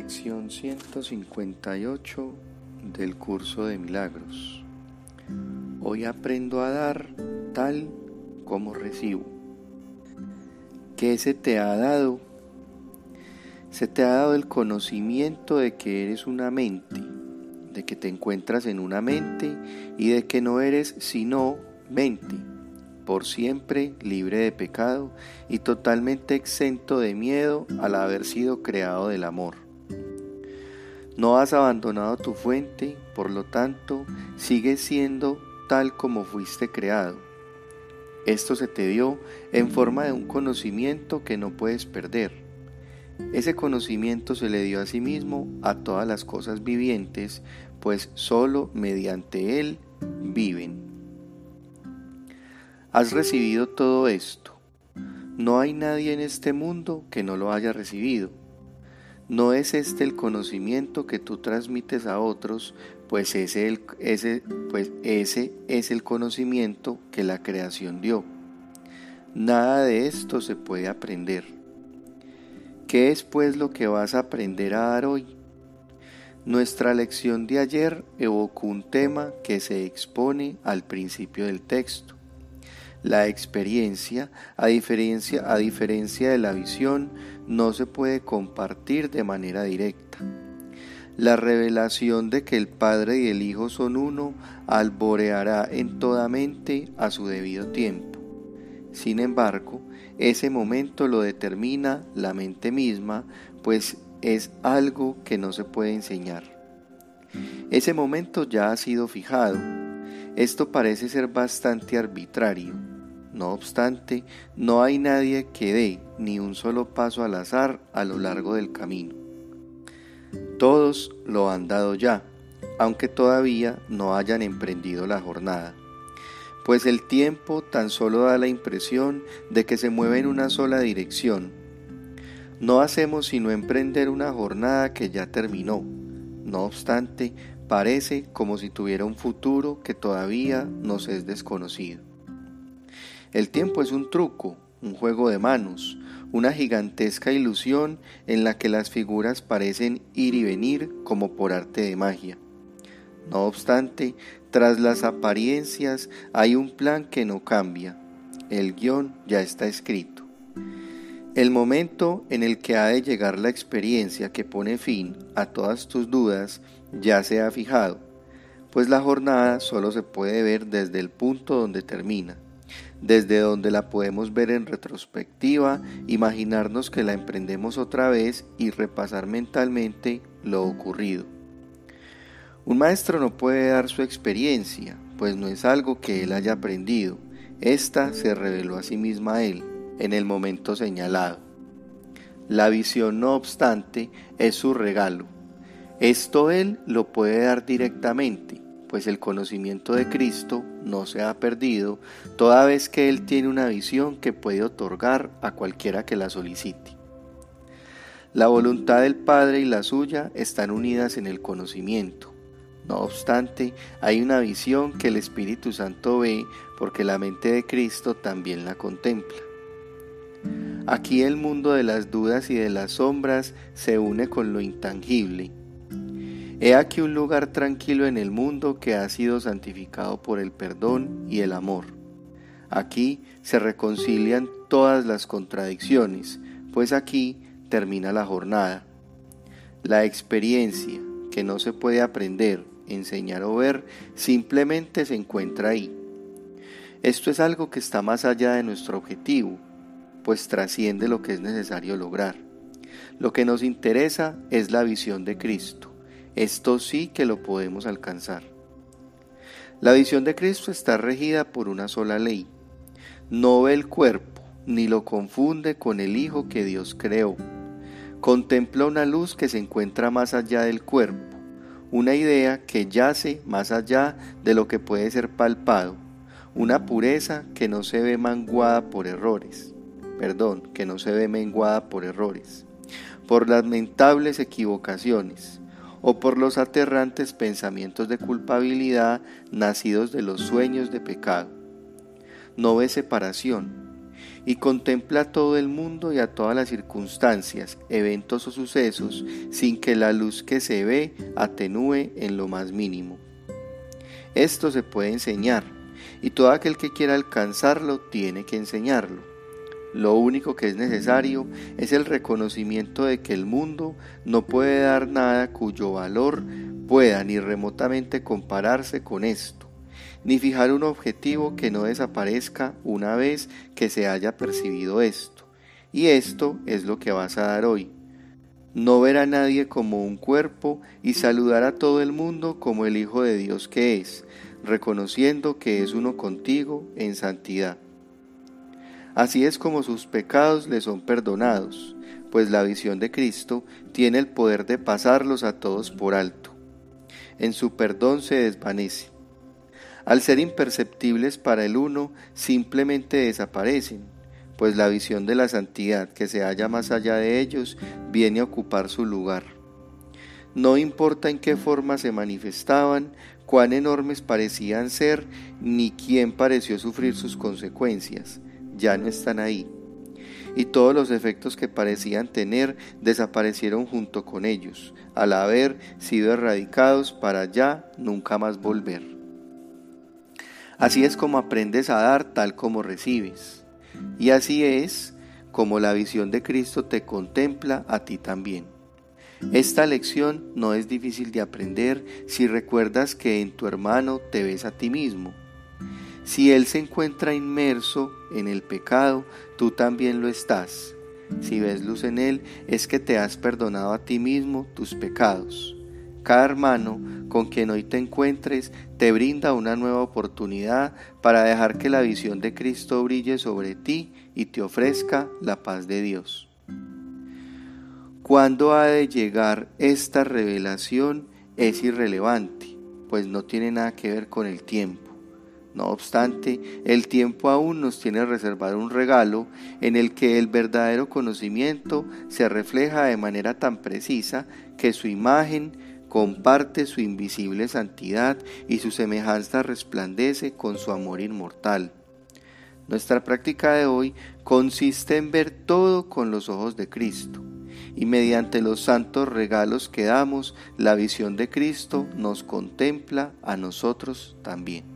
Lección 158 del curso de milagros. Hoy aprendo a dar tal como recibo. ¿Qué se te ha dado? Se te ha dado el conocimiento de que eres una mente, de que te encuentras en una mente y de que no eres sino mente por siempre libre de pecado y totalmente exento de miedo al haber sido creado del amor. No has abandonado tu fuente, por lo tanto, sigues siendo tal como fuiste creado. Esto se te dio en forma de un conocimiento que no puedes perder. Ese conocimiento se le dio a sí mismo a todas las cosas vivientes, pues sólo mediante él viven. Has recibido todo esto. No hay nadie en este mundo que no lo haya recibido. No es este el conocimiento que tú transmites a otros, pues pues ese es el conocimiento que la creación dio. Nada de esto se puede aprender. ¿Qué es pues lo que vas a aprender a dar hoy? Nuestra lección de ayer evocó un tema que se expone al principio del texto. La experiencia, a diferencia, a diferencia de la visión, no se puede compartir de manera directa. La revelación de que el Padre y el Hijo son uno alboreará en toda mente a su debido tiempo. Sin embargo, ese momento lo determina la mente misma, pues es algo que no se puede enseñar. Ese momento ya ha sido fijado. Esto parece ser bastante arbitrario no obstante, no hay nadie que dé ni un solo paso al azar a lo largo del camino. Todos lo han dado ya, aunque todavía no hayan emprendido la jornada, pues el tiempo tan solo da la impresión de que se mueve en una sola dirección. No hacemos sino emprender una jornada que ya terminó. No obstante, parece como si tuviera un futuro que todavía nos es desconocido. El tiempo es un truco, un juego de manos, una gigantesca ilusión en la que las figuras parecen ir y venir como por arte de magia. No obstante, tras las apariencias hay un plan que no cambia. El guion ya está escrito. El momento en el que ha de llegar la experiencia que pone fin a todas tus dudas ya se ha fijado, pues la jornada solo se puede ver desde el punto donde termina desde donde la podemos ver en retrospectiva, imaginarnos que la emprendemos otra vez y repasar mentalmente lo ocurrido. Un maestro no puede dar su experiencia, pues no es algo que él haya aprendido. Esta se reveló a sí misma a él en el momento señalado. La visión, no obstante, es su regalo. Esto él lo puede dar directamente, pues el conocimiento de Cristo no se ha perdido, toda vez que Él tiene una visión que puede otorgar a cualquiera que la solicite. La voluntad del Padre y la suya están unidas en el conocimiento. No obstante, hay una visión que el Espíritu Santo ve porque la mente de Cristo también la contempla. Aquí el mundo de las dudas y de las sombras se une con lo intangible He aquí un lugar tranquilo en el mundo que ha sido santificado por el perdón y el amor. Aquí se reconcilian todas las contradicciones, pues aquí termina la jornada. La experiencia, que no se puede aprender, enseñar o ver, simplemente se encuentra ahí. Esto es algo que está más allá de nuestro objetivo, pues trasciende lo que es necesario lograr. Lo que nos interesa es la visión de Cristo esto sí que lo podemos alcanzar. La visión de Cristo está regida por una sola ley. No ve el cuerpo, ni lo confunde con el Hijo que Dios creó. Contempla una luz que se encuentra más allá del cuerpo, una idea que yace más allá de lo que puede ser palpado, una pureza que no se ve menguada por errores, perdón, que no se ve menguada por errores, por lamentables equivocaciones, o por los aterrantes pensamientos de culpabilidad nacidos de los sueños de pecado. No ve separación. y contempla a todo el mundo y a todas las circunstancias, eventos o sucesos, sin que la luz que se ve atenúe en lo más mínimo. Esto se puede enseñar, y todo aquel que quiera alcanzarlo tiene que enseñarlo. Lo único que es necesario es el reconocimiento de que el mundo no puede dar nada cuyo valor pueda ni remotamente compararse con esto, ni fijar un objetivo que no desaparezca una vez que se haya percibido esto. Y esto es lo que vas a dar hoy. No ver a nadie como un cuerpo y saludar a todo el mundo como el Hijo de Dios que es, reconociendo que es uno contigo en santidad. Así es como sus pecados le son perdonados, pues la visión de Cristo tiene el poder de pasarlos a todos por alto. En su perdón se desvanece. Al ser imperceptibles para el uno, simplemente desaparecen, pues la visión de la santidad que se halla más allá de ellos viene a ocupar su lugar. No importa en qué forma se manifestaban, cuán enormes parecían ser, ni quién pareció sufrir sus consecuencias, ya no están ahí. Y todos los efectos que parecían tener desaparecieron junto con ellos, al haber sido erradicados para ya nunca más volver. Así es como aprendes a dar tal como recibes. Y así es como la visión de Cristo te contempla a ti también. Esta lección no es difícil de aprender si recuerdas que en tu hermano te ves a ti mismo. Si él se encuentra inmerso en el pecado, tú también lo estás. Si ves luz en él, es que te has perdonado a ti mismo tus pecados. Cada hermano con quien hoy te encuentres te brinda una nueva oportunidad para dejar que la visión de Cristo brille sobre ti y te ofrezca la paz de Dios. ¿Cuándo ha de llegar esta revelación? Es irrelevante, pues no tiene nada que ver con el tiempo. No obstante, el tiempo aún nos tiene reservado un regalo en el que el verdadero conocimiento se refleja de manera tan precisa que su imagen comparte su invisible santidad y su semejanza resplandece con su amor inmortal. Nuestra práctica de hoy consiste en ver todo con los ojos de Cristo y mediante los santos regalos que damos, la visión de Cristo nos contempla a nosotros también.